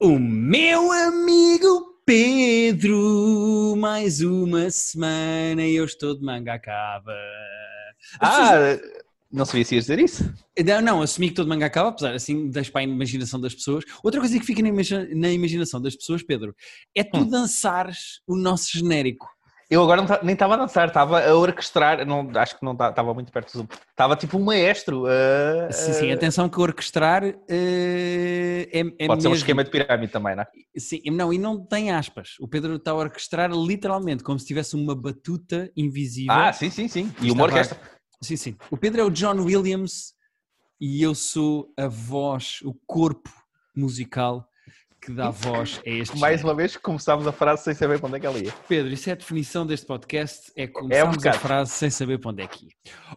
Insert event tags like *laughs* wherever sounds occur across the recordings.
O meu amigo Pedro, mais uma semana e eu estou de manga acaba. Ah, não sabia se ias dizer isso. Não, não, assumi que estou de manga acaba, apesar assim, deixo para a imaginação das pessoas. Outra coisa que fica na, imagi- na imaginação das pessoas, Pedro, é tu Hum. dançares o nosso genérico. Eu agora não nem estava a dançar, estava a orquestrar. Não, acho que não ta- estava muito perto do Zoom. Estava tipo um maestro. a- Sim, sim, a- atenção que orquestrar eh, é, é Pode ser um mesmo- esquema de pirâmide também, não é? Sim, não, e não tem aspas. O Pedro está a orquestrar literalmente, como se tivesse uma batuta invisível. Ah, sim, sim, sim. E uma orquestra. Sim, sim. O Pedro é o John Williams e eu sou a voz, o corpo musical que dá voz a este Mais género. uma vez começámos a frase sem saber para onde é que ela ia. Pedro, isso é a definição deste podcast, é começarmos a bocado. frase sem saber para onde é que ir.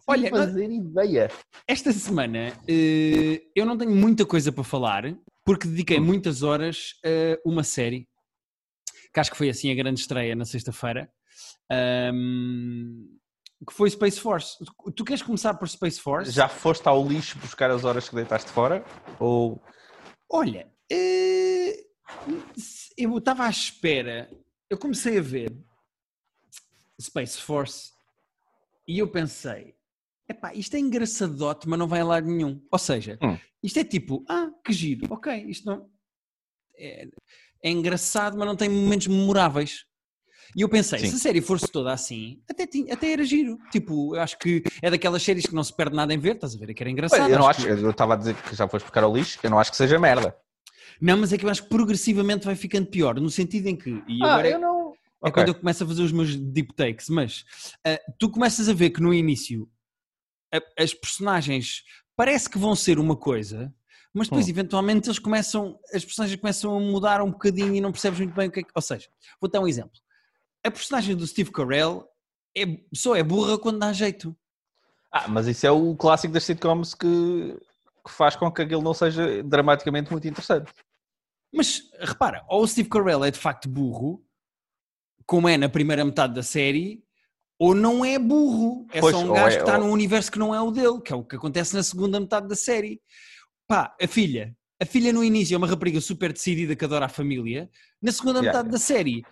Olha, fazer ideia. esta semana eh, eu não tenho muita coisa para falar, porque dediquei muitas horas a uma série, que acho que foi assim a grande estreia na sexta-feira, que foi Space Force. Tu- Tu queres começar por Space Force? Já foste ao lixo buscar as horas que deitaste fora? Ou. Olha, eh, eu estava à espera, eu comecei a ver Space Force e eu pensei, epá, isto é engraçadote, mas não vai a lado nenhum. Ou seja, Hum. isto é tipo, ah, que giro, ok, isto não... É, é engraçado, mas não tem momentos memoráveis. E eu pensei, Sim. se a série fosse toda assim, até, tinha- até era giro. Tipo, eu acho que é daquelas séries que não se perde nada em ver, estás a ver? É que era engraçado. eu não acho acho. Eu estava a dizer que já foste buscar ao lixo. Eu não acho que seja merda. Não, mas é que eu acho que progressivamente vai ficando pior, no sentido em que, e ah, agora é, eu não. é Ok. quando eu começo a fazer os meus deep takes, mas ah, tu começas a ver que no início a- as personagens parece que vão ser uma coisa, mas depois Hum. eventualmente eles começam, as personagens começam a mudar um bocadinho e não percebes muito bem o que é que. Ou seja, vou dar um exemplo. A personagem do Steve Carell é, só é burra quando dá jeito. Ah, mas isso é o clássico das sitcoms que, que faz com que aquilo não seja dramaticamente muito interessante. Mas repara, ou o Steve Carell é de facto burro, como é na primeira metade da série, ou não é burro. É Pois, só um gajo é- que está ou- num universo que não é o dele, que é o que acontece na segunda metade da série. Pá, a filha. A filha no início é uma rapariga super decidida que adora a família. Na segunda Yeah. metade da série,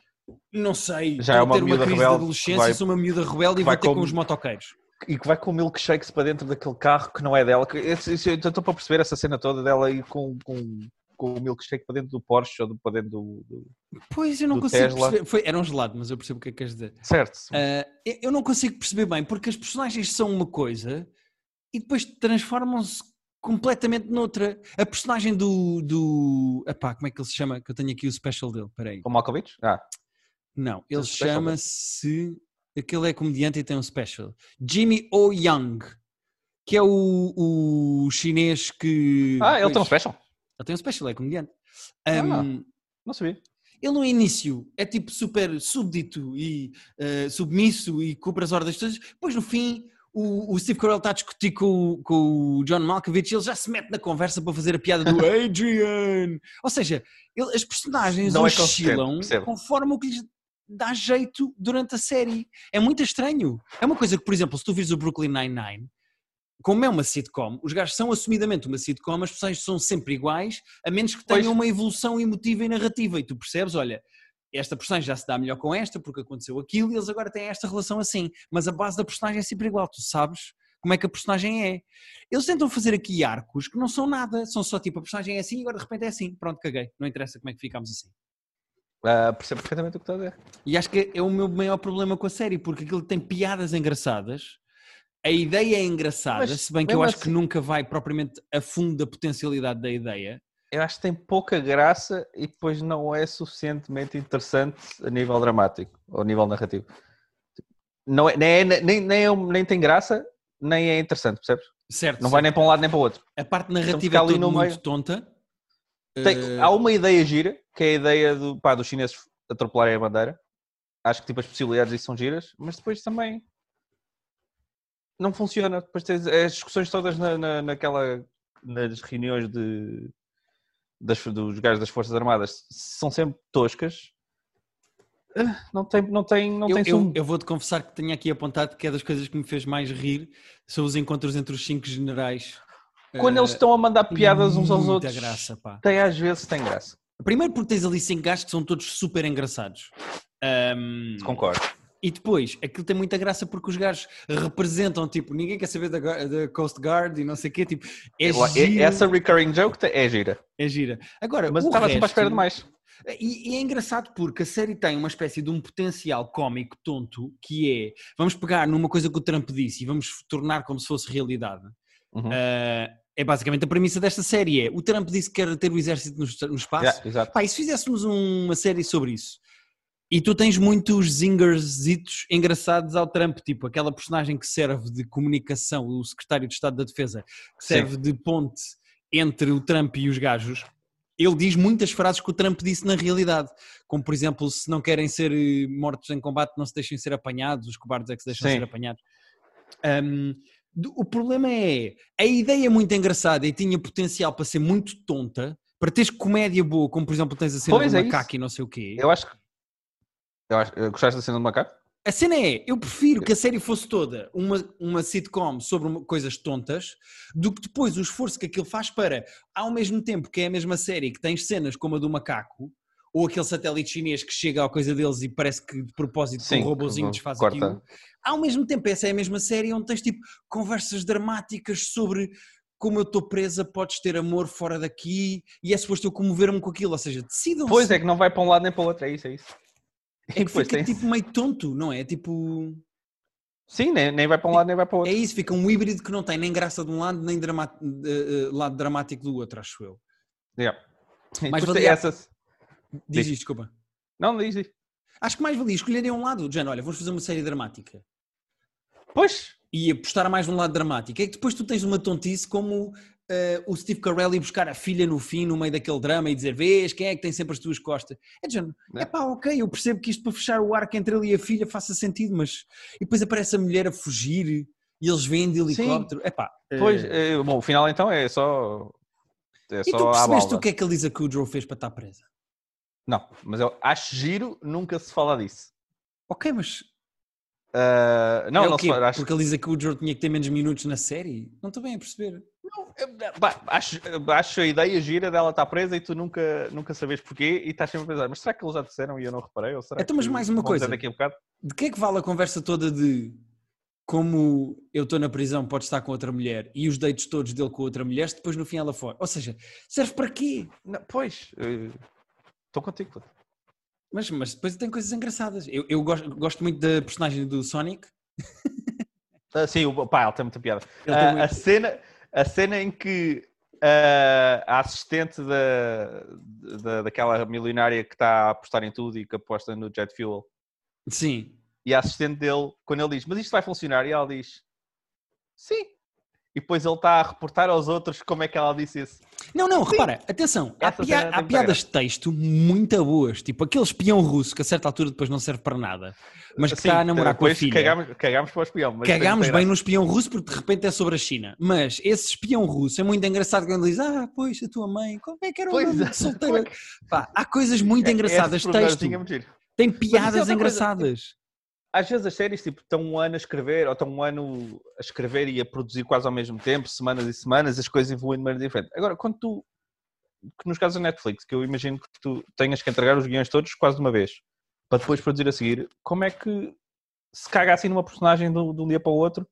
não sei, Já é uma ter uma crise de rebelde adolescência, vai- sou uma miúda rebelde e vai vou ter com como- os motoqueiros. E que vai com milkshakes para dentro daquele carro que não é dela. Eu estou para perceber essa cena toda dela ir com, com, com o milkshake para dentro do Porsche ou do- para dentro do. do- Pois, eu não consigo Tesla. perceber. Foi, era um gelado, mas eu percebo o que é que queres dizer. Certo. Ah, eu- não consigo perceber bem, porque as personagens são uma coisa e depois transformam-se completamente noutra. A personagem do, do. Epá, como é que ele se chama? Que eu tenho aqui o special dele, peraí. O Malkovich? Ah, Não, ele chama-se. Aquele é comediante e tem um special. Jimmy O. Young, que é o, o chinês que. ah ele tem um pois, special. Ele tem um special, é comediante. Ah. Ahm, Não sabia. ele no início é tipo super súbdito e eh, submisso e cumpre as ordens todas, depois no fim o, o Steve Carell está a discutir com, o- com o John Malkovich e ele já se mete na conversa para fazer a piada do *laughs* Adrian. Ou seja, ele- as personagens Não é oscilam percebo. conforme o que lhes dá jeito durante a série. É muito estranho. É uma coisa que, por exemplo, se tu vires o Brooklyn Nine-Nine, como é uma sitcom, os gajos são assumidamente uma sitcom, as personagens são sempre iguais, a menos que tenham Pois. uma evolução emotiva e narrativa. E tu percebes, olha, esta personagem já se dá melhor com esta porque aconteceu aquilo e eles agora têm esta relação assim. Mas a base da personagem é sempre igual, tu sabes como é que a personagem é. Eles tentam fazer aqui arcos que não são nada, são só tipo a personagem é assim e agora de repente é assim. Pronto, caguei, não interessa como é que ficamos assim. Ah, percebo perfeitamente o que está a dizer. E acho que é o meu maior problema com a série, porque aquilo tem piadas engraçadas, a ideia é engraçada, Mas se bem que eu acho que assim- nunca vai propriamente a fundo da potencialidade da ideia. Eu acho que tem pouca graça e depois não é suficientemente interessante a nível dramático ou a nível narrativo. Não é, nem, é- nem, nem, é- nem tem graça, nem é interessante, percebes? Certo, Não vai certo. nem para um lado nem para o outro. a parte narrativa fica é muito meio. tonta. Tem- Eh, há uma ideia gira, que é a ideia do, pá, dos chineses atropelarem a bandeira. Acho que tipo, as possibilidades disso são giras, mas depois também não funciona. Depois tens as discussões todas na, na- naquela, nas reuniões de, das, dos gajos das Forças Armadas são sempre toscas. Ah, Não tem, não tem, não eu, tem eu, eu vou-te confessar que tenho aqui apontado que é das coisas que me fez mais rir são os encontros entre os cinco generais. Quando Eh, eles estão a mandar piadas uns aos outros, graça, pá. tem às vezes tem graça. Primeiro porque tens ali cinco gajos que são todos super engraçados. Um, Concordo. E depois, aquilo tem muita graça porque os gajos representam, tipo, ninguém quer saber da, da Coast Guard e não sei o quê, tipo, é Eu- giro, Essa recurring joke é gira. é gira. Agora, Mas estava sempre à espera de resto- mais. E, e é engraçado porque a série tem uma espécie de um potencial cómico tonto que é, vamos pegar numa coisa que o Trump disse e vamos tornar como se fosse realidade. Uhum. Ah, é basicamente a premissa desta série é, o Trump disse que quer ter o exército no, no espaço, Yeah. Pá, e se fizéssemos um- uma série sobre isso? E tu tens muitos zingerzitos engraçados ao Trump, tipo aquela personagem que serve de comunicação, o secretário de Estado da Defesa, que Sim. serve de ponte entre o Trump e os gajos. Ele diz muitas frases que o Trump disse na realidade, como por exemplo, se não querem ser eh, mortos em combate, não se deixem ser apanhados, os cobardes é que se deixam Sim. ser apanhados. Do- o problema é, a ideia é muito engraçada e tinha potencial para ser muito tonta, para teres comédia boa, como por exemplo tens a cena Pois do é macaco isso. e não sei o quê. Eu acho que. Eu acho... Gostaste da cena do macaco? A cena é, eu prefiro que a série fosse toda uma, uma sitcom sobre uma- coisas tontas, do que depois o esforço que aquilo faz para, ao mesmo tempo que é a mesma série, que tens cenas como a do macaco, ou aquele satélite chinês que chega à coisa deles e parece que de propósito Sim, um robozinho que desfaz corta. aquilo. Ao mesmo tempo, essa é a mesma série onde tens tipo conversas dramáticas sobre como eu estou presa, podes ter amor fora daqui, e é suposto eu comover-me com aquilo, ou seja, decidam Pois é que não vai para um lado nem para o outro, é isso, é isso. É que *laughs* fica tem- tipo meio tonto, não é? Tipo... Sim, nem, nem vai para um lado nem vai para o É outro. isso, fica um híbrido que não tem nem graça de um lado, nem drama- eh, lado dramático do outro, acho eu. Yeah. *laughs* Mais valia- essas. Diz Diz. isto, desculpa. Não, diz diz. Acho que mais valia escolherem um lado, de género, olha, vamos fazer uma série dramática. Pois, E apostar mais num lado dramático. É que depois tu tens uma tontice como eh, o Steve Carell ir buscar a filha no fim, no meio daquele drama e dizer, vês, quem é que tem sempre as tuas costas? É de género, Não. é pá, ok, eu percebo que isto para fechar o arco entre ele e a filha faça sentido, mas... E depois aparece a mulher a fugir e eles vêm de helicóptero. É pá... pois, eh, bom, o final então é só. É E tu só à percebeste o que é que a Lisa Kudrow fez para estar presa? Não, mas eu acho giro, nunca se fala disso. Ok, mas Ah, não, é não. Acho, Porque a Lisa Kudrow tinha que ter menos minutos na série? Não estou bem a perceber. Pá, acho, acho a ideia gira dela estar presa e tu nunca, nunca sabes porquê e estás sempre a pensar, mas será que eles já disseram e eu não reparei? Ou será Então, mas mais uma coisa. Daqui a bocado? De que é que vale a conversa toda de como eu estou na prisão, pode estar com outra mulher e os dates todos dele com outra mulher, se depois no fim ela fora? Ou seja, serve para quê? Não, pois, eh, estou contigo. puto. Mas, mas depois tem coisas engraçadas. Eu, eu gosto, gosto muito da personagem do Sonic. Ah, sim, o pá, ele tem muita piada. Ah, tem a, muito- cena, a cena em que ah, a assistente da, da, daquela milionária que está a apostar em tudo e que aposta no jet fuel Sim. e a assistente dele, quando ele diz, mas isto vai funcionar, e ela diz, sim. E depois ele está a reportar aos outros como é que ela disse isso. Não, não, repara, atenção, há, pia- tem há piadas de texto muito boas, tipo aquele espião russo que a certa altura depois não serve para nada, mas que Sim, está a namorar com a filha. Cagámos, cagámos para o espião. Mas Cagámos bem no espião russo porque de repente é sobre a China. Mas esse espião russo é muito engraçado quando ele diz: Ah, pois, a tua mãe, como é que era o Pois nome é. de solteira? Pá, há coisas muito engraçadas, Esse texto. é. Tem é piadas engraçadas. Às vezes as séries tipo, estão um ano a escrever, ou estão um ano a escrever e a produzir quase ao mesmo tempo, semanas e semanas, as coisas evoluem de maneira diferente. Agora, quando tu, nos casos da Netflix, que eu imagino que tu tenhas que entregar os guiões todos quase de uma vez, para depois produzir a seguir, como é que se caga assim numa personagem de um dia para o outro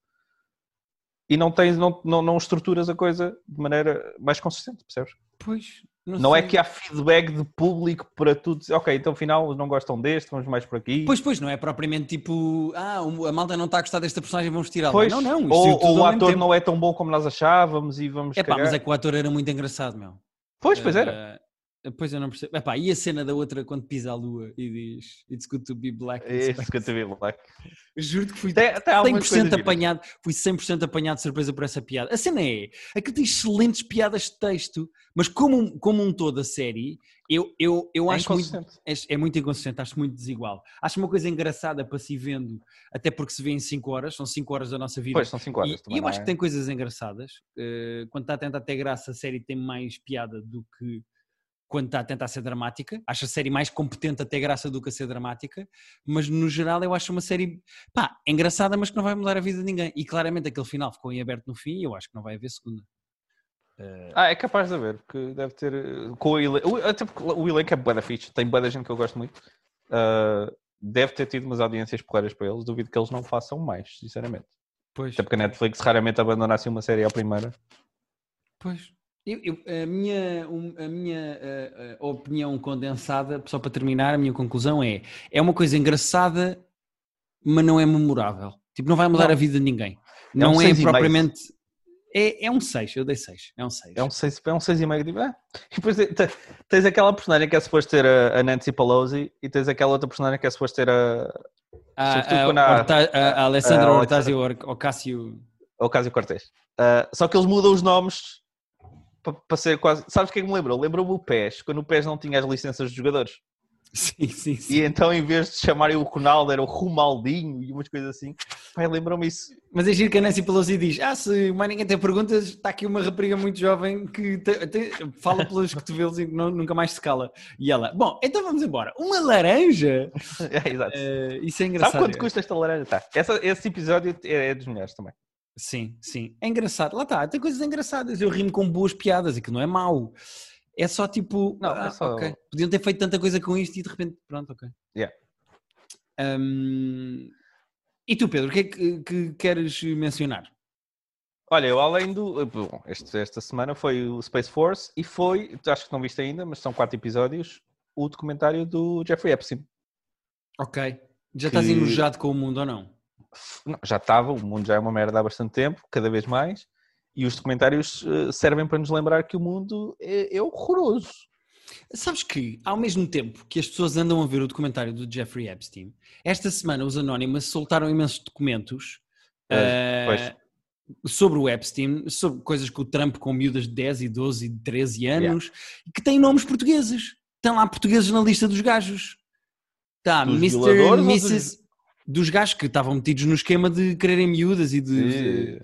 e não, tens, não, não, não estruturas a coisa de maneira mais consistente, percebes? Pois, não, Não é que há feedback de público para tudo. Ok, então afinal não gostam deste, vamos mais por aqui. Pois, pois, não é propriamente tipo, ah, a malta não está a gostar desta personagem, vamos tirá-la. Pois, Não, não, ou, ou o ator não é tão bom como nós achávamos e vamos É pá, mas é que o ator era muito engraçado, meu. Pois, pois era. Pois eu não percebo. Epá, e a cena da outra quando pisa a lua e diz It's good to be black. in Esse space." que eu te vi, Black. Juro-te que fui tem algumas 100% coisas giras. apanhado, fui 100% apanhado de surpresa por essa piada. A cena é, aquilo tem excelentes piadas de texto, mas como, um- como um todo a série, eu, eu, eu É acho muito, é, é muito inconsistente, acho muito desigual. Acho uma coisa engraçada para se vendo, até porque se vê em 5 horas, são 5 horas da nossa vida. Pois, são 5 horas. E, e eu acho é? que tem coisas engraçadas. eh, quando está a tentar ter graça, a série tem mais piada do que quando está a tentar ser dramática. Acho a série mais competente a ter graça do que a ser dramática. Mas no geral, eu acho uma série pá, engraçada, mas que não vai mudar a vida de ninguém. E claramente aquele final ficou em aberto no fim e eu acho que não vai haver segunda. Uh, ah, é capaz de haver, porque deve ter. eh, Com o elenco, até porque o elenco é da fixe, tem da gente que eu gosto muito. Uh, deve ter tido umas audiências porreiras para eles. Duvido que eles não façam mais, sinceramente. pois, Até porque a Netflix raramente abandona assim uma série à primeira. pois. Eu- eu- a minha, a minha uh, uh, opinião condensada, só para terminar, a minha conclusão é: é uma coisa engraçada, mas não é memorável. Tipo, não vai mudar Não. a vida de ninguém. um Não é propriamente. É, é um 6, eu dei 6. É um 6. É um 6 é um e meio. Tipo, ah. E depois te- te- tens aquela personagem que é suposto ter a, a Nancy Pelosi e tens aquela outra personagem que é suposto ter a, a, há- Horta- a- a Alessandra a Hortazio Ocasio. a Ocasio Cortez. Ah, só que eles mudam os nomes para ser quase. Sabes o que é que me lembrou? Lembrou-me o PES, quando o PES não tinha as licenças dos jogadores. Sim, sim, sim. E então, em vez de chamarem o Ronaldo, era o Romaldinho e umas coisas assim. Pai, lembrou-me isso. Mas é giro que a Nancy Pelosi diz: Ah, se mais ninguém tem perguntas, está aqui uma rapariga muito jovem que te- te- fala pelos *laughs* cotovelos e não- nunca mais se cala. E ela: Bom, então vamos embora. Uma laranja? *laughs* É, exato. Eh, isso é engraçado. Sabe quanto custa esta laranja? Tá. Essa- esse episódio é, é dos melhores também. Sim, sim. É engraçado. Lá está, tem coisas engraçadas. Eu rimo com boas piadas e que não é mau. É só tipo, Não, ah, é só- ok. Podiam ter feito tanta coisa com isto e de repente, pronto, ok. Yeah. Hum, E tu, Pedro, o que é que, que queres mencionar? Olha, eu além do. Bom, este- esta semana foi o Space Force e foi, acho que não viste ainda, mas são quatro episódios, o documentário do Jeffrey Epstein. Ok. Já estás Que- enojado com o mundo ou não? Não, já estava, o mundo já é uma merda há bastante tempo, cada vez mais, e os documentários eh, servem para nos lembrar que o mundo é, é horroroso. Sabes que, ao mesmo tempo que as pessoas andam a ver o documentário do Jeffrey Epstein, esta semana os Anonymous soltaram imensos documentos Eh, eh, sobre o Epstein, sobre coisas que o Trump com miúdas de 10 e 12 e 13 anos, que têm nomes portugueses. Estão lá portugueses na lista dos gajos. Está Dos Mr. Mrs. Dos gajos que estavam metidos no esquema de quererem miúdas e de. Eh,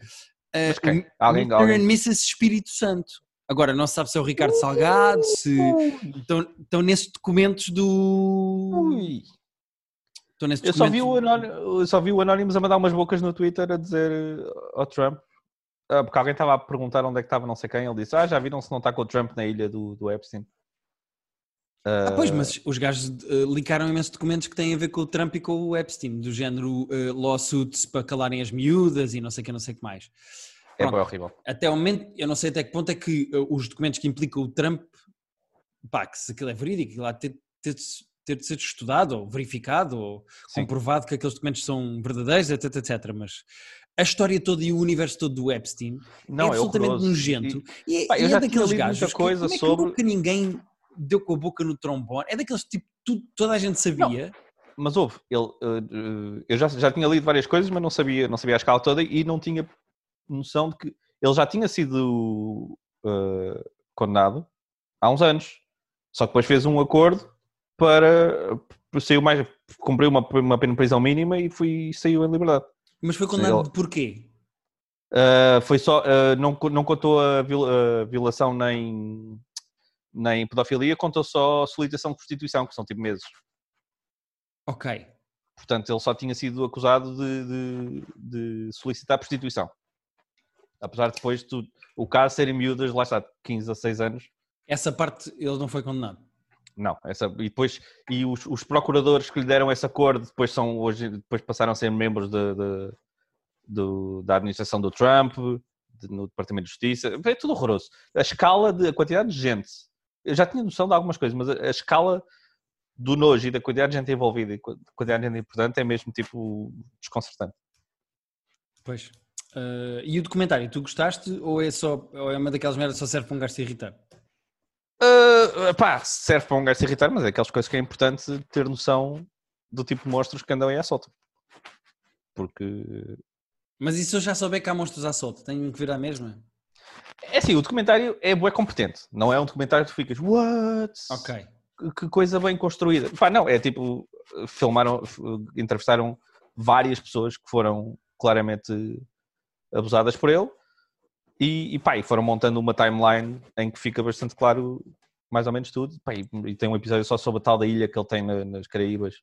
Uh, Mas quem? Alguém- alguém? Mrs. Espírito Santo. Agora, não se sabe se é o Ricardo Salgado, se estão, estão nesses documentos do. Ui. Estão nesses Eu só, vi o Anónimo, eu só vi o Anonymous a mandar umas bocas no Twitter a dizer eh, ao Trump, ah, porque alguém estava a perguntar onde é que estava não sei quem, ele disse, ah, já viram se não está com o Trump na ilha do, do Epstein. Ah, pois, mas os gajos uh, licaram imensos documentos que têm a ver com o Trump e com o Epstein, do género uh, lawsuits para calarem as miúdas e não sei o que, não sei o que mais. É pronto. bem horrível. Até ao momento, eu não sei até que ponto é que uh, os documentos que implicam o Trump, pá, que se aquilo é verídico, aquilo de ter, ter, ter de ser estudado ou verificado ou Sim. comprovado que aqueles documentos são verdadeiros, etc, etc. Mas a história toda e o universo todo do Epstein Não, é é absolutamente horroroso. nojento. E, é- pá, e é daqueles gajos que, coisa como é que sobre- nunca ninguém deu com a boca no trombone. É daqueles tipo, tu- toda a gente sabia. Mas houve, ele, eh, eu já, já tinha lido várias coisas, mas não sabia, não sabia a escala toda e não tinha noção de que ele já tinha sido eh, condenado há uns anos. Só que depois fez um acordo para saiu mais, cumpriu uma, uma pena de prisão mínima e foi, saiu em liberdade. Mas foi condenado ele- porquê? Uh, foi só, uh, não, não contou a, viol- a violação nem, nem pedofilia, contou só solicitação de prostituição, que são tipo meses. Ok. Portanto, ele só tinha sido acusado de, de- de solicitar prostituição. Apesar de depois tu, o caso serem miúdas, lá está, 15 a 6 anos. Essa parte ele não foi condenado. Não, essa, e depois e os, os procuradores que lhe deram esse acordo depois são hoje depois passaram a ser membros de, de- do- da administração do Trump, de- no Departamento de Justiça, é tudo horroroso. A escala de a quantidade de gente, eu já tinha noção de algumas coisas, mas a, a escala do nojo e da quantidade de gente envolvida e da quantidade de gente importante é mesmo tipo desconcertante. Pois. Uh, e o documentário, tu gostaste ou é só ou é uma daquelas merdas que só serve para um gajo se irritar? Uh, pá, serve para um gajo se irritar, mas é aquelas coisas que é importante ter noção do tipo de monstros que andam aí à solta. Porque Mas e se eu já souber que há monstros à solta? Tenho que vir à mesma? É assim, o documentário é bué competente. Não é um documentário que tu ficas, what? Ok. Que- coisa bem construída. Pá, não, é tipo, filmaram, entrevistaram várias pessoas que foram claramente abusadas por ele e, e pá, e foram montando uma timeline em que fica bastante claro mais ou menos tudo. Pá, e, e tem um episódio só sobre a tal da ilha que ele tem na- nas Caraíbas,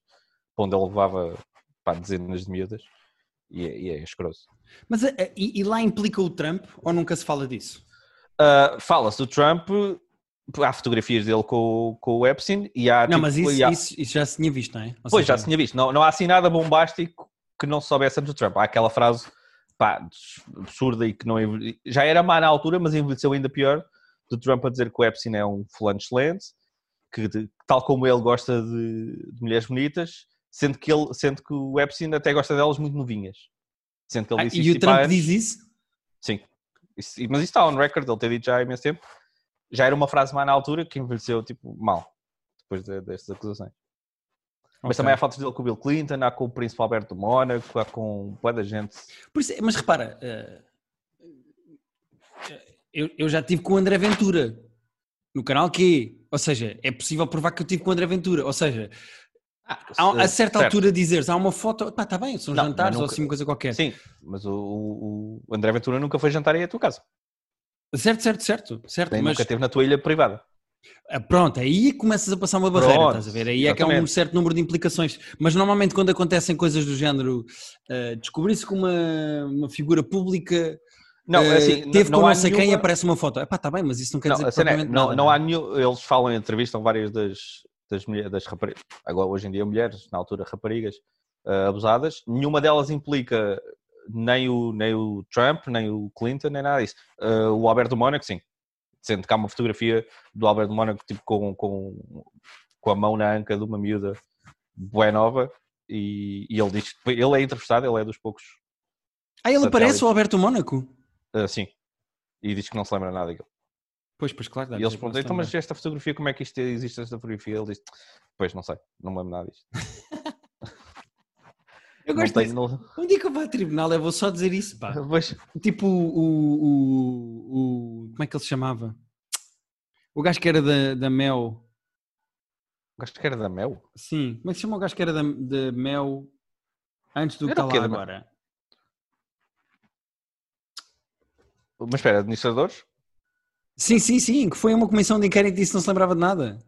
onde ele levava pá, dezenas de miúdas. E é, e é escroso. Mas uh, e, e lá implica o Trump ou nunca se fala disso? Uh, Fala-se do Trump, há fotografias dele com, com o Epstein e há. Não, tipo, mas isso, há- isso, isso já se tinha visto, não é? Ou Pois, seja, já se tinha visto. Não, não há assim nada bombástico que não se soubesse antes do Trump. Há aquela frase pá, absurda e que não já era má na altura, mas envelheceu ainda pior, do Trump a dizer que o Epstein é um fulano excelente, que tal como ele gosta de, de mulheres bonitas, sendo que, ele, sendo que o Epstein até gosta delas muito novinhas. Sendo que ele Ah, disse e o tipo, Trump anos. diz isso? Sim. Isso- mas isso está on record, ele ter dito já há imenso tempo. Já era uma frase má na altura que envelheceu tipo mal, depois de- destas acusações. Mas Ok. também há fotos dele com o Bill Clinton, há com o Príncipe Alberto Mónaco, há com boa da gente. Isso- mas repara, eh, eu, eu já tive com o André Ventura no canal Q. Ou seja, é possível provar que eu tive com o André Ventura. Ou seja, a, a certa Certo. altura dizeres, há uma foto, pá, está bem, são Não, jantares mas ou nunca- assim uma coisa qualquer. Sim, mas o, o- André Ventura nunca foi jantar aí à tua casa. Certo, certo, certo, certo. Nem mas nunca esteve na tua ilha privada. ah, pronto, aí começas a passar uma barreira, Pronto, estás a ver? Aí é que há um exatamente. certo número de implicações. Mas normalmente quando acontecem coisas do género, ah, descobrir-se que uma, uma figura pública Não, eh, é assim, teve não com não sei quem e nenhuma- aparece uma foto. Epá, está bem, mas isso não quer Não, dizer a cena é, propriamente não, nada, não é? há nenhum. Eles falam em entrevistam várias das, das, mulheres, das raparigas, agora hoje em dia mulheres, na altura raparigas, ah, abusadas. Nenhuma delas implica nem o, nem o Trump, nem o Clinton, nem nada disso. Ah, o Alberto Mónaco, sim. Sendo que há uma fotografia do Alberto Mónaco tipo, com, com, com a mão na anca de uma miúda bué nova. E, e ele diz que ele é entrevistado, ele é dos poucos. Ah, ele satélites. aparece o Alberto Mónaco? ah, sim. E diz que não se lembra nada daquilo. Pois, pois, claro. E eles perguntam, então, mas esta fotografia, como é que isto existe esta fotografia? Ele disse, pois não sei, não me lembro nada disto. *laughs* Eu Não gosto tenho- disso. Um dia que eu vou a tribunal, eu vou só dizer isso, pá. *laughs* Pois, Tipo o, o, o- o- Como é que ele se chamava? O gajo que era da, da Mel. acho que era da Mel. Sim, como é que se chama o gajo que era da, da Mel antes do que está o lá agora? Mas espera, administradores? Sim, sim, sim, que foi uma comissão de inquérito e disse que não se lembrava de nada.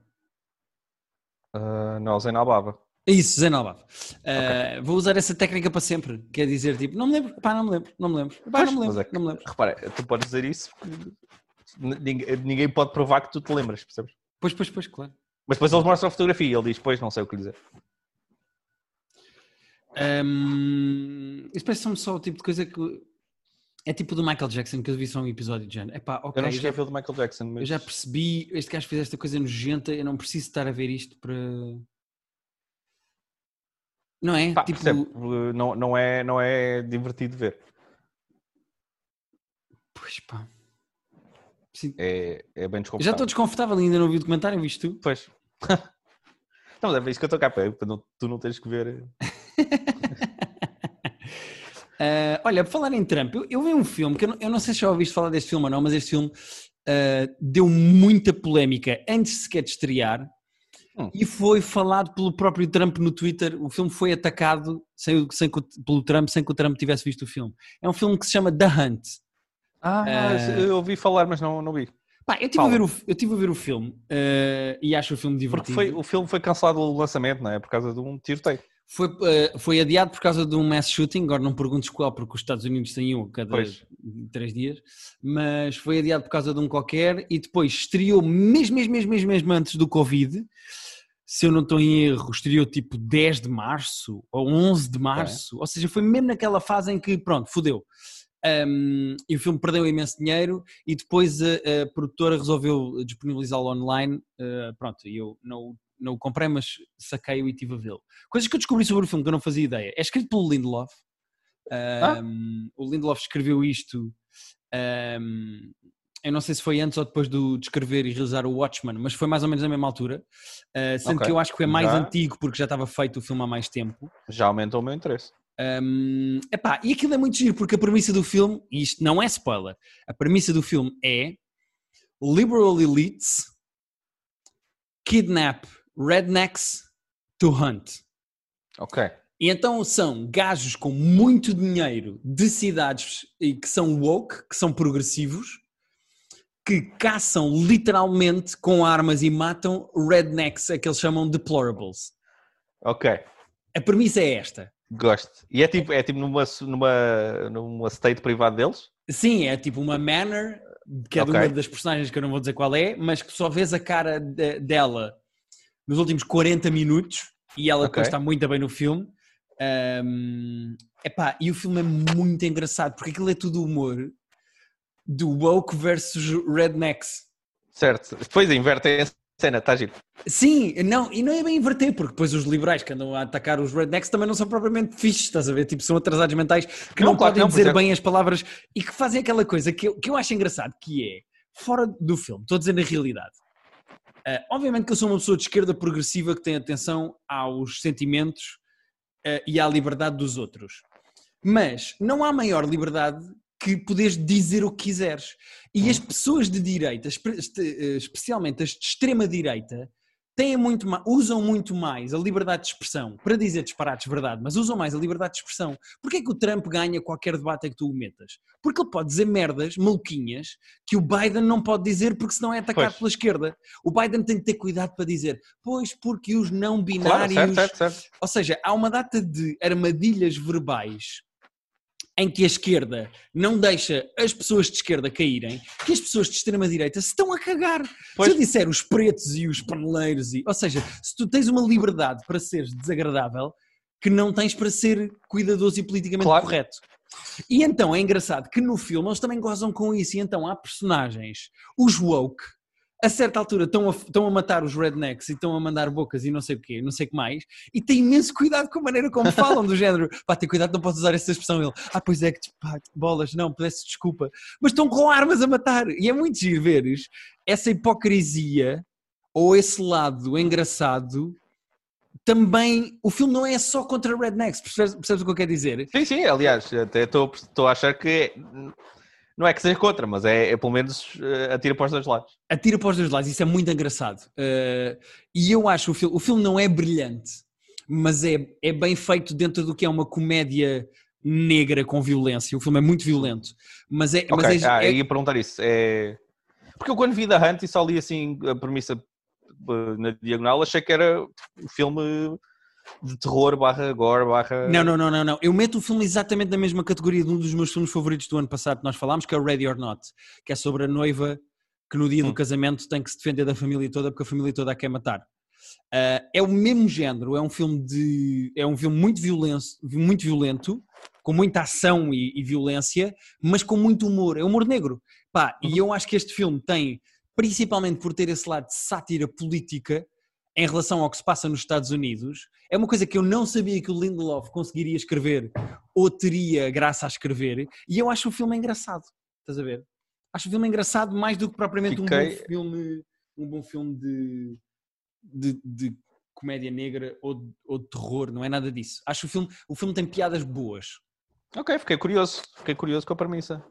Ah, não, Zé Albava. Isso, Zé Nalbava. Uh, Vou usar essa técnica para sempre. Quer dizer, tipo, não me lembro, pá, não me lembro, não me lembro. Pá, não me lembro, é que- não me lembro. Repara, tu podes dizer isso porque ninguém, ninguém pode provar que tu te lembras, percebes? Pois, pois, pois, claro. Mas depois eles mostram a fotografia e ele diz, pois, não sei o que lhe dizer. Um, isso parece-me só o tipo de coisa que. É tipo do Michael Jackson que eu vi só um episódio de género. Epá, ok, Eu não cheguei já, a ver o do Michael Jackson, mas... eu já percebi, este gajo fez esta coisa nojenta, eu não preciso estar a ver isto para. Não é? Pá, tipo, percebe, não, não, é, não é divertido ver. pois pá. Sim, É, é bem eu desconfortável. já estou desconfortável, ainda não vi o documentário, viste tu? Pois. *laughs* não, mas é isso que eu estou cá para, para tu não tens que ver. *laughs* Ah, olha, por falar em Trump, eu, eu vi um filme que eu não, eu não sei se já ouviste falar deste filme ou não, mas este filme ah, deu muita polémica antes sequer de estrear Hum. e foi falado pelo próprio Trump no Twitter. O filme foi atacado sem, sem pelo Trump sem que o Trump tivesse visto o filme. É um filme que se chama The Hunt. Ah, Ah. eu ouvi falar, mas não, não vi. Pá, eu estive a, ver o, eu tive a ver o filme ah, e acho o filme Porque divertido. foi, o filme foi cancelado o lançamento, não é? Por causa de um tiroteio. Foi, eh, foi adiado por causa de um mass shooting, agora não perguntes qual, porque os Estados Unidos têm um a cada Pois. três dias, mas foi adiado por causa de um qualquer e depois estreou mesmo, mesmo, mesmo, mesmo, mesmo antes do Covid. Se eu não estou em erro, estreou tipo 10 de março ou 11 de março, ou seja, foi mesmo naquela fase em que, pronto, fodeu. Um, e o filme perdeu imenso dinheiro e depois a, a produtora resolveu disponibilizá-lo online. uh, pronto, e eu não, o- não o comprei, mas saquei-o e estive a vê-lo. Coisas que eu descobri sobre o filme que eu não fazia ideia. É escrito pelo Lindelof. Um, O Lindelof escreveu isto. um, eu não sei se foi antes ou depois do, de escrever e realizar o Watchmen, mas foi mais ou menos na mesma altura. Uh, sendo Ok. que eu acho que é mais Já. antigo porque já estava feito o filme há mais tempo. Já aumentou o meu interesse. Um, epá, e aquilo é muito giro porque a premissa do filme, e isto não é spoiler, a premissa do filme é liberal elites kidnap rednecks to hunt. Ok. E então são gajos com muito dinheiro de cidades e que são woke, que são progressivos, que caçam literalmente com armas e matam rednecks, a que eles chamam deplorables. Ok. A premissa é esta. Gosto. E é tipo, é tipo numa, numa, numa state privada deles? Sim, é tipo uma manor que é de Ok. uma das personagens que eu não vou dizer qual é, mas que só vês a cara de- dela nos últimos 40 minutos e ela depois Ok. está muito bem no filme. Ahm, epá, e o filme é muito engraçado porque aquilo é tudo humor do woke versus rednecks. Certo. Depois invertem a cena, está giro. Sim, não, e não é bem inverter, porque depois os liberais que andam a atacar os rednecks também não são propriamente fixes, estás a ver? Tipo, são atrasados mentais que não, Não, podem não, dizer bem as palavras e que fazem aquela coisa que eu, que eu acho engraçado, que é, fora do filme, estou a dizer na realidade. Ah, obviamente que eu sou uma pessoa de esquerda progressiva que tem atenção aos sentimentos ah, e à liberdade dos outros. Mas não há maior liberdade que poderes dizer o que quiseres. E as pessoas de direita, eh, especialmente as de extrema direita, têm muito ma- usam muito mais a liberdade de expressão para dizer disparates, verdade, mas usam mais a liberdade de expressão. Porquê é que o Trump ganha qualquer debate em que tu o metas? Porque ele pode dizer merdas maluquinhas que o Biden não pode dizer porque senão é atacado Pois. pela esquerda. O Biden tem de ter cuidado para dizer, pois porque os não Claro, binários certo, certo, certo. ou seja, há uma data de armadilhas verbais em que a esquerda não deixa as pessoas de esquerda caírem, que as pessoas de extrema-direita se estão a cagar. Pois. Se eu disser os pretos e os paneleiros, e, ou seja, se tu tens uma liberdade para seres desagradável, que não tens para ser cuidadoso e politicamente Claro. correto. E então é engraçado que no filme eles também gozam com isso, e então há personagens, os woke, a certa altura estão a, estão a matar os rednecks e estão a mandar bocas e não sei o quê, não sei o que mais, e têm imenso cuidado com a maneira como falam, do género, pá, tem cuidado, não podes usar essa expressão. Ele, ah, pois é, que pá, bolas, não, peço desculpa, mas estão com armas a matar, e é muito giro veres essa hipocrisia ou esse lado engraçado. Também o filme não é só contra rednecks, percebes, percebes o que eu quero dizer? Sim, sim, aliás, até estou a achar que é- não é que seja contra, mas é, é pelo menos eh, atira para os dois lados. atira para os dois lados, isso é muito engraçado. Uh, e eu acho o filme, o filme não é brilhante, mas é, é bem feito dentro do que é uma comédia negra com violência. O filme é muito violento, mas é. Ok, mas é, ah, é- ia perguntar isso. É... Porque eu quando vi da Hunt e só li assim a premissa eh, na diagonal, achei que era um filme de terror barra gore barra... Não, não, não, não, não. Eu meto o filme exatamente na mesma categoria de um dos meus filmes favoritos do ano passado que nós falámos, que é o Ready or Not, que é sobre a noiva que no dia do Hum. casamento tem que se defender da família toda porque a família toda a quer matar. Ah, é o mesmo género, é um filme de. é um filme muito violento, muito violento com muita ação e, e violência, mas com muito humor. É humor negro. Pá, e eu acho que este filme tem, principalmente por ter esse lado de sátira política em relação ao que se passa nos Estados Unidos, é uma coisa que eu não sabia que o Lindelof conseguiria escrever ou teria graça a escrever, e eu acho o filme engraçado. Estás a ver? Acho o filme engraçado mais do que propriamente um Fiquei- bom filme, um bom filme de, de, de comédia negra ou de, ou de terror, não é nada disso. Acho o filme, o filme tem piadas boas. Ok, fiquei curioso. Fiquei curioso com a premissa.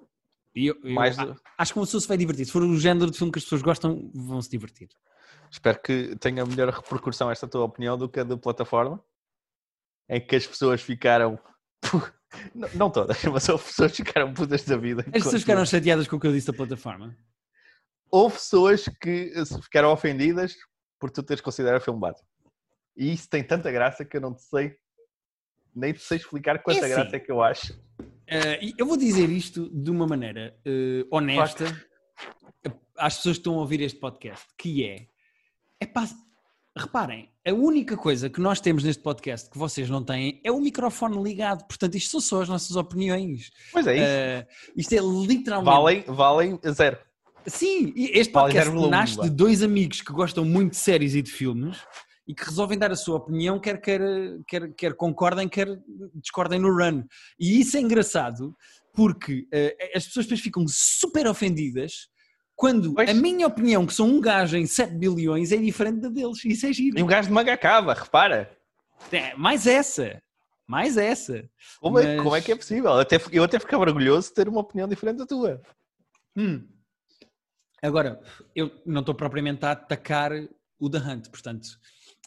Eu, eu Mais acho que uma pessoa se vai divertir. Se for o género de filme que as pessoas gostam, vão se divertir. Espero que tenha melhor repercussão esta tua opinião do que a da plataforma, em que as pessoas ficaram. Não, não todas, *laughs* mas houve pessoas que ficaram putas da vida. As pessoas ficaram chateadas com o que eu disse da plataforma. Houve pessoas que se ficaram ofendidas por tu teres considerado filmado. E isso tem tanta graça que eu não te sei, nem te sei explicar quanta É assim. graça é que eu acho. Eh, e eu vou dizer isto de uma maneira eh, honesta às pessoas que estão a ouvir este podcast, que é pá, reparem, a única coisa que nós temos neste podcast que vocês não têm é o microfone ligado, portanto isto são só as nossas opiniões. Pois é isso. Eh, isto é literalmente... valem, valem zero. Sim, este Vale podcast 0,1, nasce de dois amigos que gostam muito de séries e de filmes e que resolvem dar a sua opinião, quer, quer, quer, quer concordem, quer discordem no run. E isso é engraçado porque eh, as pessoas depois ficam super ofendidas quando Pois. a minha opinião, que sou um gajo em 7 bilhões, é diferente da deles. Isso é giro. E um gajo de manga cava, repara. É, mais essa. Mais essa. Como, é, Mas- como é que é possível? Até, eu até ficava orgulhoso de ter uma opinião diferente da tua. Hum. Agora, eu não estou propriamente a atacar o The Hunt, portanto,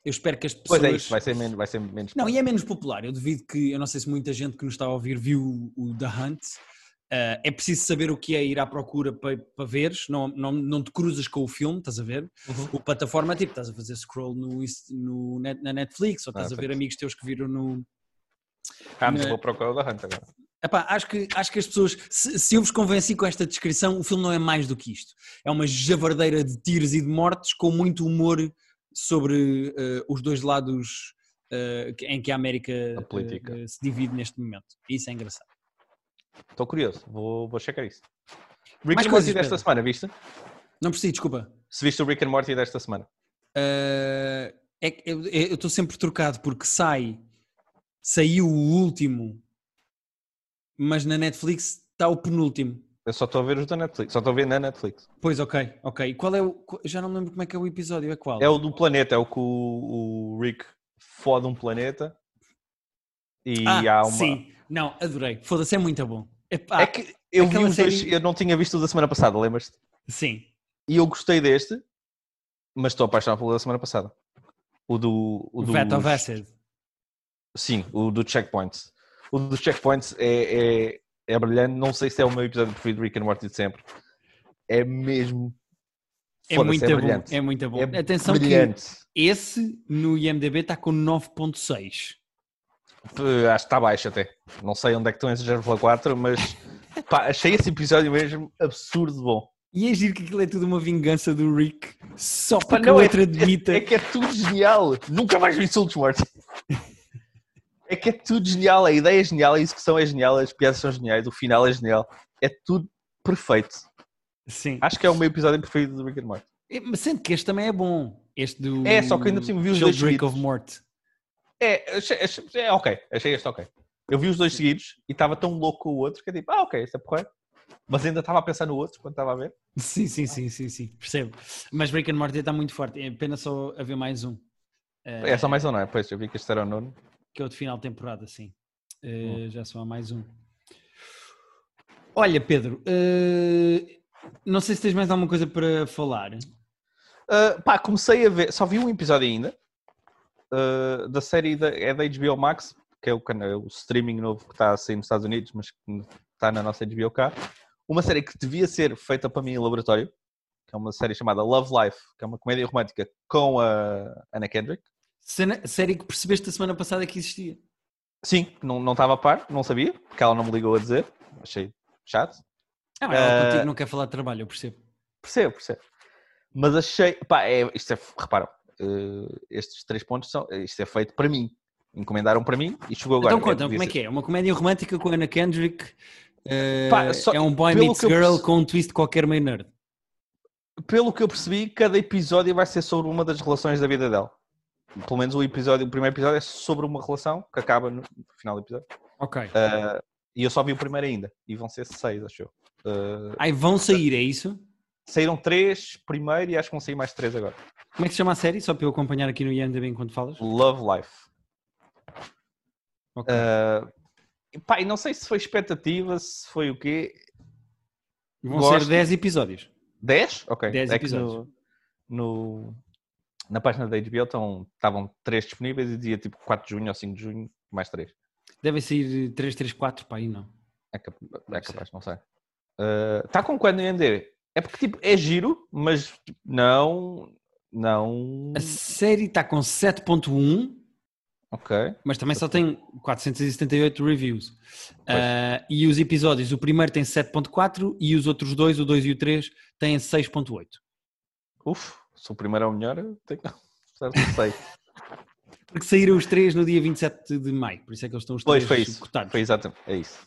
eu espero que as pessoas. Pois é isso, vai ser menos. Vai ser menos Não, e é menos popular. Eu duvido que, eu não sei se muita gente que nos está a ouvir viu o The Hunt. Ah, é preciso saber o que é ir à procura para, para veres, não, não, não te cruzas com o filme, estás a ver? Uhum. O plataforma, tipo, estás a fazer scroll no, no net- na Netflix ou estás Ah, a ver amigos teus que viram no. Ah, mas Na- vou procurar o da Hunt agora. Epá, acho, que, acho que as pessoas, se, se eu vos convenci com esta descrição, o filme não é mais do que isto. É uma javardeira de tiros e de mortes com muito humor sobre uh, os dois lados uh, em que a América A uh, se divide neste momento. Isso é engraçado. Estou curioso, vou, vou checar isso. Rick Mais and Morty desta Pedro. semana, viste? Não preciso, desculpa. Se viste o Rick and Morty desta semana. Uh, é eu estou sempre trocado porque sai, saiu o último, mas na Netflix está o penúltimo. Eu só estou a ver os da Netflix, só estou a ver na Netflix. Pois, ok, ok. Qual é o. Já não me lembro como é que é o episódio, é qual? É o do planeta, é o que o, o Rick fode um planeta e ah, há uma. Sim, não, adorei. Foda-se, é muito bom. Epá, É que eu vi os dois, série- eu não tinha visto o da semana passada, lembras-te? Sim, E eu gostei deste, mas estou apaixonado pelo da semana passada. O do. O do Vat of Acid. Sim, o do Checkpoints. O do Checkpoints é, é, é brilhante. Não sei se é o meu episódio preferido de Rick and Morty de sempre. É mesmo. É foda-se, muito brilhante. bom, é muito bom. É Atenção brilhante. que esse no IMDB está com 9.6. P- Acho que está baixo até. Não sei onde é que estão esses 0,4, mas *laughs* pá, achei esse episódio mesmo absurdo bom. E é giro que aquilo é tudo uma vingança do Rick só para não, é- outro admita. É que é tudo genial. Nunca mais vi insultos, Morty. *laughs* É que é tudo genial. A ideia é genial, a execução é genial, as piadas são geniais, o final é genial. É tudo perfeito. Sim. Acho que é o meu episódio preferido do Rick and Morty. É, Mas sendo que este também é bom. Este do. É, só que ainda por cima vi os dois of. É, achei, achei- é ok. Achei este ok. Eu vi os dois seguidos e estava tão louco com o outro que é tipo, ah, ok, isso é porreiro. Mas ainda estava a pensar no outro quando estava a ver. Sim, sim, sim, sim, sim. Percebo. Mas Rick and Morty está muito forte. É pena só haver mais um. Eh, É só mais um, não é? Pois, eu vi que este era o nono. Que é o de final de temporada, sim. Eh, Hum. Já só há mais um. Olha, Pedro, eh, não sei se tens mais alguma coisa para falar. Uh, pá, comecei a ver, só vi um episódio ainda uh, da série da, é da HBO Max, que é o, canal, o streaming novo que está a sair nos Estados Unidos, mas que está na nossa HBO cá. Uma série que devia ser feita para mim em laboratório, que é uma série chamada Love Life, que é uma comédia romântica com a Anna Kendrick. Cena- série que percebeste a semana passada que existia. Sim, não, não estava a par, não sabia, porque ela não me ligou a dizer, achei chato. Ah, mas ela Eh, contigo não quer falar de trabalho, eu percebo. Percebo, percebo. Mas achei, pá, é, isto é, repara, uh, estes três pontos são, isto é feito para mim. Encomendaram para mim e chegou agora. então conta, como é que é? Uma comédia romântica com a Anna Kendrick. eh, Pá, só- é um boy meets girl perce- com um twist qualquer meio nerd. pelo que eu percebi, cada episódio vai ser sobre uma das relações da vida dela. Pelo menos o episódio, o primeiro episódio é sobre uma relação que acaba no final do episódio. Ok. Uh, e eu só vi o primeiro ainda. E vão ser seis, acho eu. Uh, Aí vão sair, é isso? Saíram três primeiro e acho que vão sair mais três agora. Como é que se chama a série? Só para eu acompanhar aqui no IMDB enquanto falas? Love Life. Ok. Uh, pá, não sei se foi expectativa, se foi o quê. Vão gosto. ser 10 episódios. 10? Ok. 10 é episódios. no, no- na página da HBO estão, estavam 3 disponíveis e dizia tipo 4 de junho ou 5 de junho, mais 3. Devem sair 3, 3, 4 para aí, não. É, é Deve capaz, não sei. Está com quando no IMDb? É porque tipo, é giro, mas tipo, não. Não. A série está com 7.1, Ok. mas também só tem 478 reviews. Ah, e os episódios, o primeiro tem 7.4 e os outros dois, o 2 e o 3, têm 6.8. Uf, se o primeiro é o melhor, eu tenho. Não *laughs* sei. Porque saíram os três no dia 27 de maio, por isso é que eles estão os Pois, três foi isso. cotados. Foi exatamente, é isso.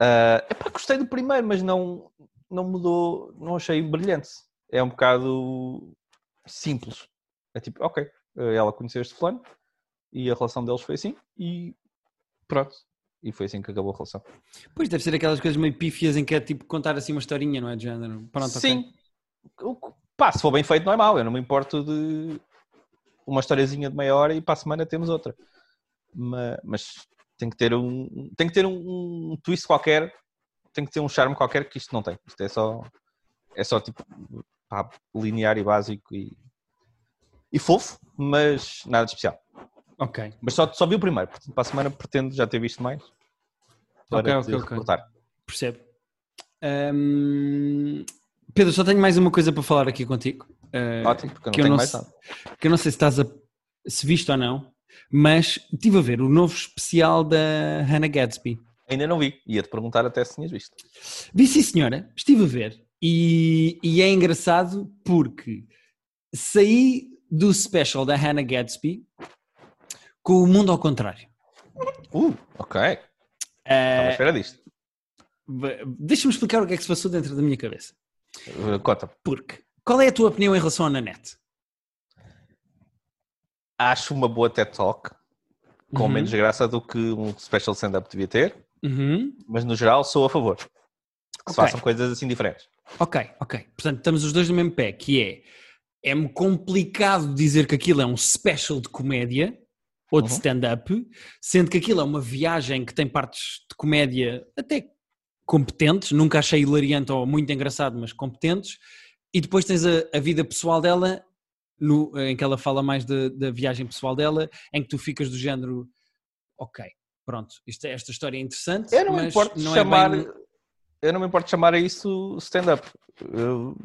Uh, epá, gostei do primeiro, mas não, não mudou, não achei brilhante. É um bocado simples. É tipo, ok, eh, ela conheceu este fulano e a relação deles foi assim e pronto. E foi assim que acabou a relação. Pois deve ser aquelas coisas meio pífias em que é tipo contar assim uma historinha, não é? De género. Pronto. Sim. O que- Pá, se for bem feito não é mau. Eu não me importo de uma historiazinha de meia hora e para a semana temos outra. Ma- Mas, tem que ter um tem que ter um, um twist qualquer, tem que ter um charme qualquer que isto não tem. Isto é só é só tipo pá, linear e básico e, e fofo, mas nada de especial. Ok. Mas só, só vi o primeiro, portanto, para a semana pretendo já ter visto mais. Para Ok, ok, ok. reportar. Percebo. Hum, Pedro, só tenho mais uma coisa para falar aqui contigo. Uh, Ótimo, porque eu não que eu tenho não mais sei- nada. que eu não sei se estás a se viste ou não, mas estive a ver o novo especial da Hannah Gadsby. Ainda não vi. Ia-te perguntar até se tinhas visto. Vi sim, senhora. Estive a ver. E, e é engraçado porque saí do special da Hannah Gadsby com o mundo ao contrário. Uh, ok. Estava à Eh, espera disto. Deixa-me explicar o que é que se passou dentro da minha cabeça. Uh, Conta-me. Porque, qual é a tua opinião em relação à Nanette? Acho uma boa TED Talk, com Uhum. menos graça do que um special stand-up devia ter, Uhum. mas no geral sou a favor. Que se Ok. façam coisas assim diferentes. Ok, ok. Portanto, estamos os dois no mesmo pé, que é é-me complicado dizer que aquilo é um special de comédia ou de Uhum. stand-up, sendo que aquilo é uma viagem que tem partes de comédia até competentes, nunca achei hilariante ou muito engraçado, mas competentes, e depois tens a, a vida pessoal dela, no- em que ela fala mais da viagem pessoal dela, em que tu ficas do género, ok, pronto, isto, é- esta história é interessante, Eu não me importo não chamar. é bem... Eu não me importo chamar a isso stand-up. Eu-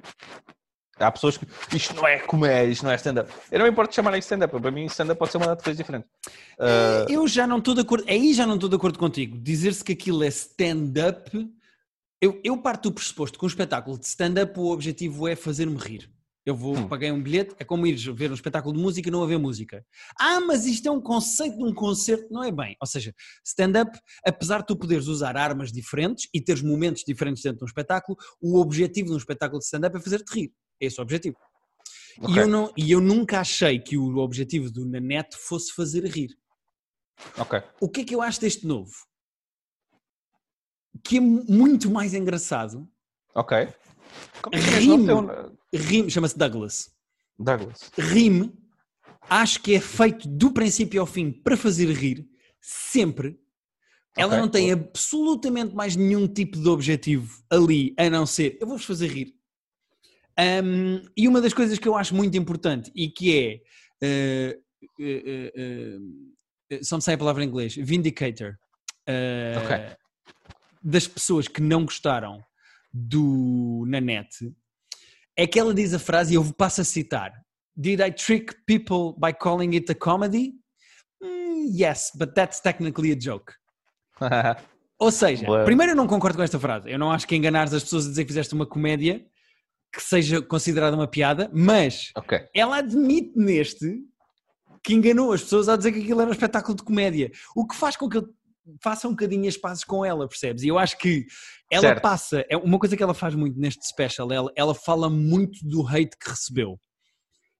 Há pessoas que. Isto não é comédia, isto não é stand-up. Eu não me importo chamar a isso stand-up. Para mim, stand-up pode ser uma coisas diferentes. Uh, Eu já não estou de acordo, aí já não estou de acordo contigo. Dizer-se que aquilo é stand-up, eu, eu parto do pressuposto que um espetáculo de stand-up o objetivo é fazer-me rir. Eu vou, Hum. paguei um bilhete, é como ires ver um espetáculo de música e não haver música. Ah, mas isto é um conceito de um concerto, não é bem. Ou seja, stand-up, apesar de tu poderes usar armas diferentes e teres momentos diferentes dentro de um espetáculo, o objetivo de um espetáculo de stand-up é fazer-te rir. Esse é o objetivo. E, ok, eu não, e eu nunca achei que o objetivo do Nanete fosse fazer rir. ok. O que é que eu acho deste novo? Que é muito mais engraçado. Ok. Como é que é Rime. teu- Rime, chama-se Douglas. Douglas. Rime, acho que é feito do princípio ao fim para fazer rir, sempre. Ela Ok, não tem absolutamente mais nenhum tipo de objetivo ali, a não ser eu vou-vos fazer rir. Ahm, e uma das coisas que eu acho muito importante e que é. eh, eh, eh, só me sai a palavra em inglês, vindicator. eh, Ok. Das pessoas que não gostaram do Nanette é que ela diz a frase e eu passo a citar: Did I trick people by calling it a comedy? "Hmm, yes, but that's technically a joke. *laughs* Ou seja, Boa. primeiro eu não concordo com esta frase. Eu não acho que enganares as pessoas a dizer que fizeste uma comédia que seja considerada uma piada, mas ok. ela admite neste que enganou as pessoas a dizer que aquilo era um espetáculo de comédia. O que faz com que eu faça um bocadinho as pazes com ela, percebes? E eu acho que ela Certo. passa, é uma coisa que ela faz muito neste special, ela, ela fala muito do hate que recebeu.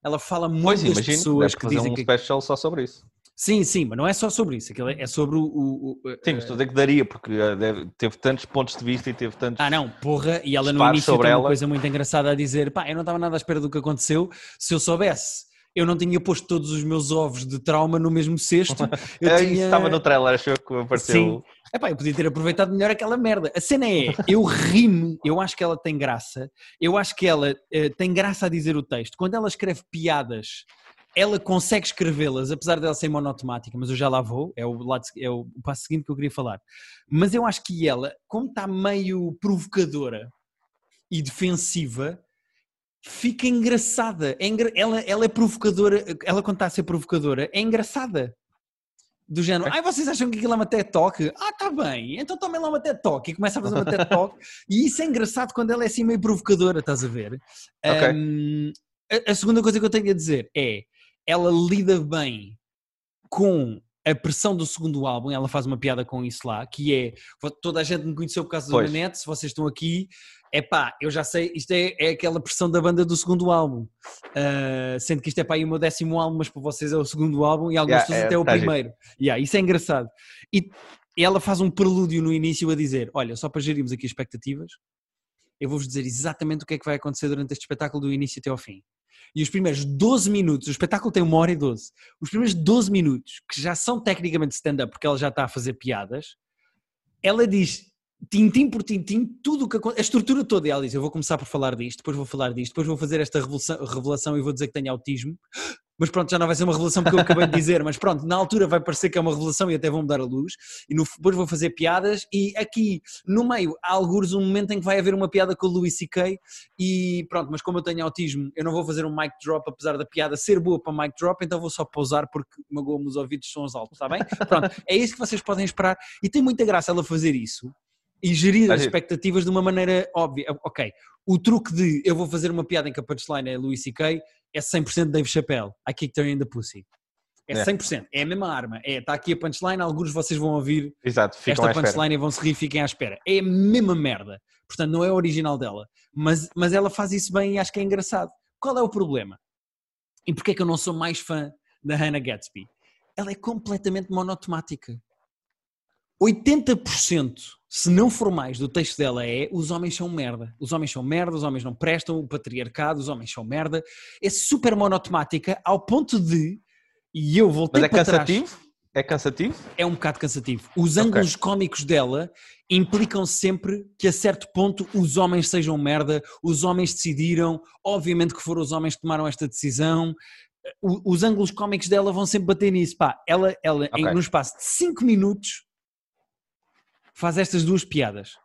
Ela fala muito Pois das imagino, pessoas que dizem um que. special só sobre isso. Sim, sim, mas não é só sobre isso. Aquilo é é sobre o. o- o- Sim, mas estou a dizer que daria, porque uh, deve- teve tantos pontos de vista e teve tantos. Ah, não, porra, e ela no início sobre tem uma ela. coisa muito engraçada a dizer: pá, eu não estava nada à espera do que aconteceu. Se eu soubesse, eu não tinha posto todos os meus ovos de trauma no mesmo cesto. *laughs* Eu É, tinha... Isso estava no trailer, achou que apareceu. Sim. Epá, eu podia ter aproveitado melhor aquela merda. A cena é, eu rimo, eu acho que ela tem graça, eu acho que ela eh, tem graça a dizer o texto. Quando ela escreve piadas, ela consegue escrevê-las, apesar dela ser monotemática, mas eu já lá vou, é o, lado, é o passo seguinte que eu queria falar. Mas eu acho que ela, como está meio provocadora e defensiva, fica engraçada. É engra- ela, ela é provocadora, ela quando está a ser provocadora, é engraçada. Do género, ai vocês acham que aquilo é uma TED Talk? Ah, tá bem, então tomem lá uma TED Talk. E começa a fazer uma TED Talk. *laughs* e isso é engraçado quando ela é assim meio provocadora, estás a ver? Ok. Hum, a, a segunda coisa que eu tenho a dizer é, ela lida bem com a pressão do segundo álbum, ela faz uma piada com isso lá, que é, toda a gente me conheceu por causa do Pois. Nanette, se vocês estão aqui, é pá, eu já sei, isto é, é aquela pressão da banda do segundo álbum. Uh, sendo que isto é para aí o meu décimo álbum, mas para vocês é o segundo álbum e algumas Yeah, pessoas é, até o tá primeiro. Yeah, isso é engraçado. E ela faz um prelúdio no início a dizer: Olha, só para gerirmos aqui expectativas, eu vou-vos dizer exatamente o que é que vai acontecer durante este espetáculo do início até ao fim. E os primeiros 12 minutos, o espetáculo tem uma hora e 12, os primeiros 12 minutos, que já são tecnicamente stand-up, porque ela já está a fazer piadas, ela diz tintim por tintim tudo o que acontece, a estrutura toda. E ela diz: Eu vou começar por falar disto, depois vou falar disto, depois vou fazer esta revelação, revelação e vou dizer que tenho autismo. Mas pronto, já não vai ser uma revelação que eu acabei de *laughs* dizer, mas pronto, na altura vai parecer que é uma revelação e até vão-me dar a luz, e no, depois vou fazer piadas, e aqui no meio há alguns um momento em que vai haver uma piada com o Louis C.K. e pronto, mas como eu tenho autismo, eu não vou fazer um mic drop apesar da piada ser boa para mic drop, então vou só pausar porque magoa-me os ouvidos, são os altos, está bem? Pronto, é isso que vocês podem esperar, e tem muita graça ela fazer isso, e gerir as expectativas de uma maneira óbvia. Ok, o truque de eu vou fazer uma piada em que a punchline é Louis C.K. é 100% Dave Chappelle. I kicked her in the pussy. É 100%, é a mesma arma. É, está aqui a punchline, alguns de vocês vão ouvir Exato, esta punchline e vão se rir, fiquem à espera. É a mesma merda. Portanto, não é original dela. Mas, mas ela faz isso bem e acho que é engraçado. Qual é o problema? E porquê é que eu não sou mais fã da Hannah Gatsby? Ela é completamente monotemática. 80%, se não for mais, do texto dela é os homens são merda. Os homens são merda, os homens não prestam, o patriarcado, os homens são merda. É super monotemática ao ponto de, e eu voltei Mas é para cansativo? trás, É cansativo? é um bocado cansativo. Os ângulos cómicos dela implicam sempre que a certo ponto os homens sejam merda, os homens decidiram, obviamente que foram os homens que tomaram esta decisão. O- Os ângulos cómicos dela vão sempre bater nisso. Pá, ela, ela em, Ok. no espaço de 5 minutos faz estas duas piadas.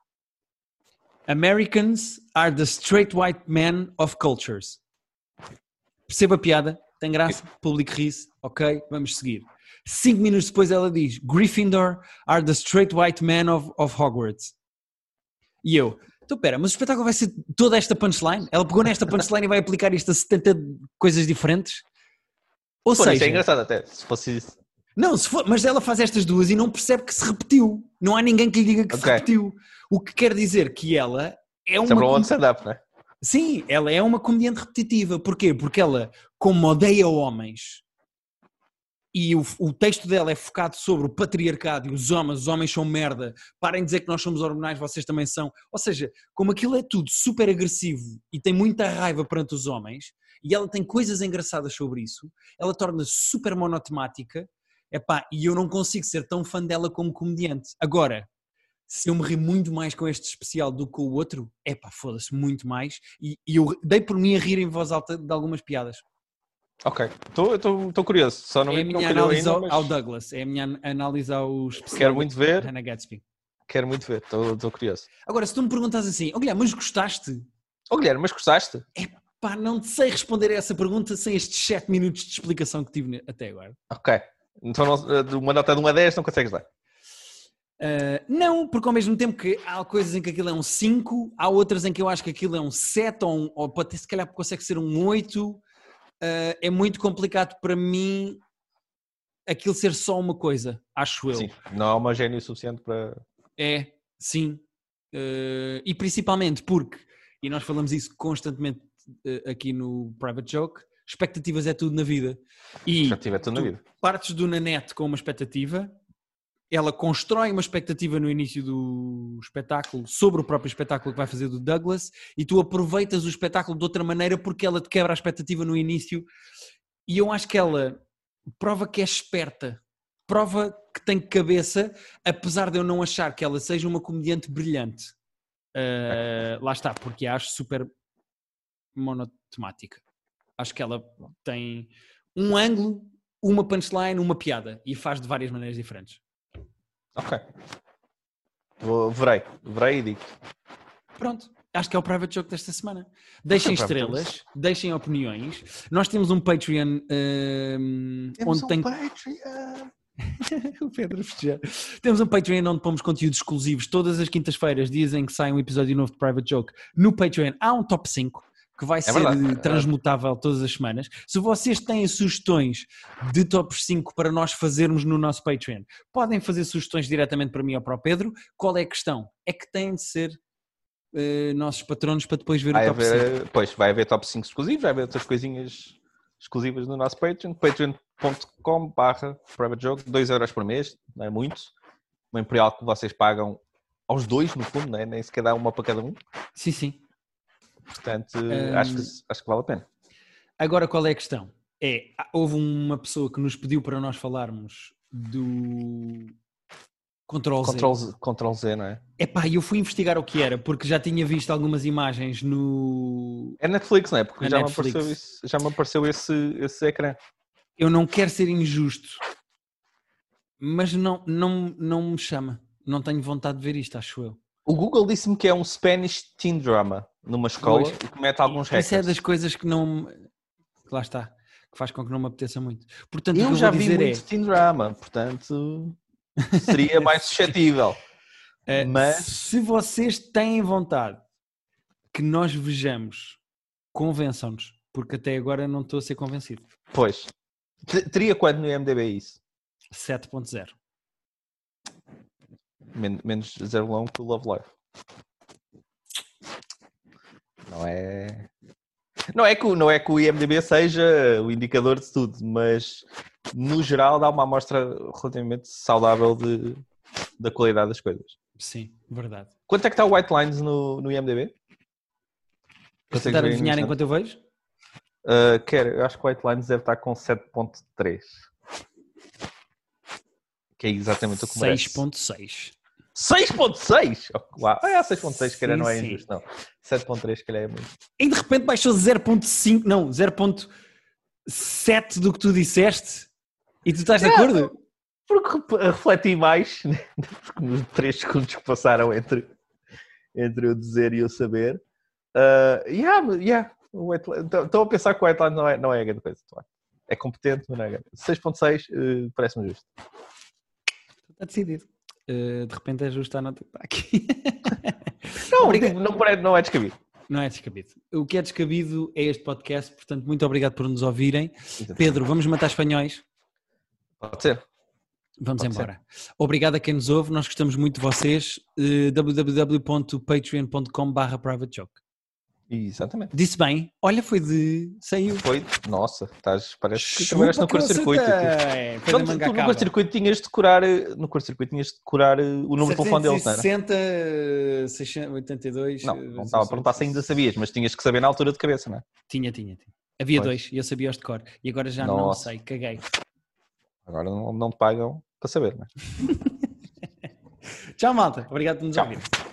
Americans are the straight white men of cultures. Perceba a piada, tem graça, público ri-se, ok, vamos seguir. Cinco minutos depois ela diz: Gryffindor are the straight white men of, of Hogwarts. E eu, então pera, mas o espetáculo vai ser toda esta punchline? Ela pegou nesta punchline e vai aplicar isto a 70 coisas diferentes? Ou Pô, seja, isso é engraçado até, se fosse isso. Não, se for- mas ela faz estas duas e não percebe que se repetiu. Não há ninguém que lhe diga que se Ok. repetiu. O que quer dizer que ela é uma. Sempre um stand-up, não é? Sim, ela é uma comediante repetitiva. Porquê? Porque ela, como odeia homens, e o, o texto dela é focado sobre o patriarcado e os homens, os homens são merda, parem de dizer que nós somos hormonais, vocês também são. Ou seja, como aquilo é tudo super agressivo e tem muita raiva perante os homens, e ela tem coisas engraçadas sobre isso, ela torna-se super monotemática, epá, e eu não consigo ser tão fã dela como comediante. Agora, se eu me ri muito mais com este especial do que com o outro, epá, foda-se muito mais, e, e eu dei por mim a rir em voz alta de algumas piadas. Ok, estou curioso, só não, é a minha análise ainda, ao, mas ao Douglas, é a minha an- análise ao especial quero muito ver, Hannah Gatsby. quero muito ver, estou curioso. Agora, se tu me perguntas assim, oh, Guilherme, mas gostaste? Ô Guilherme, mas gostaste? Pá, não sei responder a essa pergunta sem estes 7 minutos de explicação que tive até agora. Ok, então não- de uma nota de 1 a 10 não consegues dar. Uh, não, porque ao mesmo tempo que há coisas em que aquilo é um 5, há outras em que eu acho que aquilo é um 7 ou, um, ou se calhar consegue ser um 8. Uh, é muito complicado para mim aquilo ser só uma coisa, acho eu. Sim, não há homogéneo suficiente para... É, sim. Uh, e principalmente porque, e nós falamos isso constantemente aqui no Private Joke, expectativas é tudo na vida. E Já tive tudo na tu vida. partes do Nanette com uma expectativa, ela constrói uma expectativa no início do espetáculo sobre o próprio espetáculo que vai fazer do Douglas e tu aproveitas o espetáculo de outra maneira porque ela te quebra a expectativa no início e eu acho que ela prova que é esperta, prova que tem cabeça, apesar de eu não achar que ela seja uma comediante brilhante. Uh, lá está, porque a acho super monotemática. Acho que ela tem um ângulo, uma punchline, uma piada e faz de várias maneiras diferentes. Ok. Vou, verei, verei e digo. Pronto. Acho que é o private joke desta semana. Deixem Private estrelas, deixem opiniões. Nós temos um Patreon um, onde tem. Patreon. *laughs* o Pedro festejar. Temos um Patreon onde pomos conteúdos exclusivos todas as quintas-feiras, dizem que sai um episódio novo de Private Joke. No Patreon há um top 5 que vai ser verdade, é transmutável todas as semanas. Se vocês têm sugestões de top 5 para nós fazermos no nosso Patreon, podem fazer sugestões diretamente para mim ou para o Pedro. Qual é a questão? É que têm de ser eh, nossos patronos para depois ver Vai o top 5. haver, pois, vai haver top 5 exclusivos, vai haver outras coisinhas exclusivas no nosso Patreon, patreon.com barra private joke, 2 euros por mês, não é muito. Uma imperial que vocês pagam aos dois, no fundo, não é? nem sequer dá uma para cada um. Sim, sim. Portanto, Hum. acho, que, acho que vale a pena. Agora, qual é a questão? É, houve uma pessoa que nos pediu para nós falarmos do Control Z. Control Z, Control Z, não é? Epá, eu fui investigar o que era, porque já tinha visto algumas imagens no... É Netflix, não é? Porque É já, Netflix. Me apareceu isso, já me apareceu esse, esse ecrã. Eu não quero ser injusto, mas não, não, não me chama. Não tenho vontade de ver isto, acho eu. O Google disse-me que é um Spanish teen drama numa escola Pois. e que mete alguns Isso é hackers. das coisas que não. Lá está. Que faz com que não me apeteça muito. Portanto, Eu já vi muito teen drama, portanto seria *laughs* mais suscetível. é. mas- Se vocês têm vontade que nós vejamos, convençam-nos. Porque até agora não estou a ser convencido. Pois. Te- Teria quanto no IMDB isso? 7.0. Men- Menos 0,1 que o Love Life. Não é. Não é, que, o- não é que o IMDB seja o indicador de tudo, mas no geral dá uma amostra relativamente saudável de, da qualidade das coisas. Sim, verdade. Quanto é que está o White Lines no, no IMDB? Consegues tentar adivinhar enquanto eu vejo? Uh, quero, eu acho que o White Lines deve estar com 7.3. Que é exatamente o que merece. 6.6. 6.6? Oh, uau. Ah, 6.6 se calhar Sim, não é sim. injusto, não. 7.3 se calhar é muito. E de repente baixou 0.5, não, 0.7 do que tu disseste. E tu estás de É, acordo? Porque refleti mais, né? *laughs* porque nos 3 segundos que passaram entre, entre eu dizer e eu saber. Uh, yeah, yeah, o White Lines- Estou a pensar que o White não é, não é a grande coisa. É competente, mas não é grande. 6.6 uh, parece-me justo. Está decidido. Uh, de repente é justo a nota que está aqui. *laughs* Não, Obrigado. não, não é descabido. Não é descabido. O que é descabido é este podcast, portanto, muito obrigado por nos ouvirem. Pedro, vamos matar espanhóis? Pode ser. Vamos Pode ser. embora. Obrigado a quem nos ouve, nós gostamos muito de vocês. Uh, www.patreon.com.br privatejoke. Exatamente. Disse bem, olha, foi de. saiu. Foi, nossa, estás, parece que Chupa trabalhaste no que curto-circuito. Não, da tu, tu no curto-circuito tinhas de decorar, no curto-circuito tinhas de decorar eh, o número de telefone deles, não era? 760, 682. Não, não estava a perguntar se ainda sabias, mas tinhas que saber na altura de cabeça, não é? Tinha, tinha, tinha. Havia Pois. dois e eu sabia os de cor. E agora já não Nossa. sei, caguei. Agora não, não te pagam para saber, não é? *laughs* Tchau, malta. Obrigado por nos Tchau. ouvir.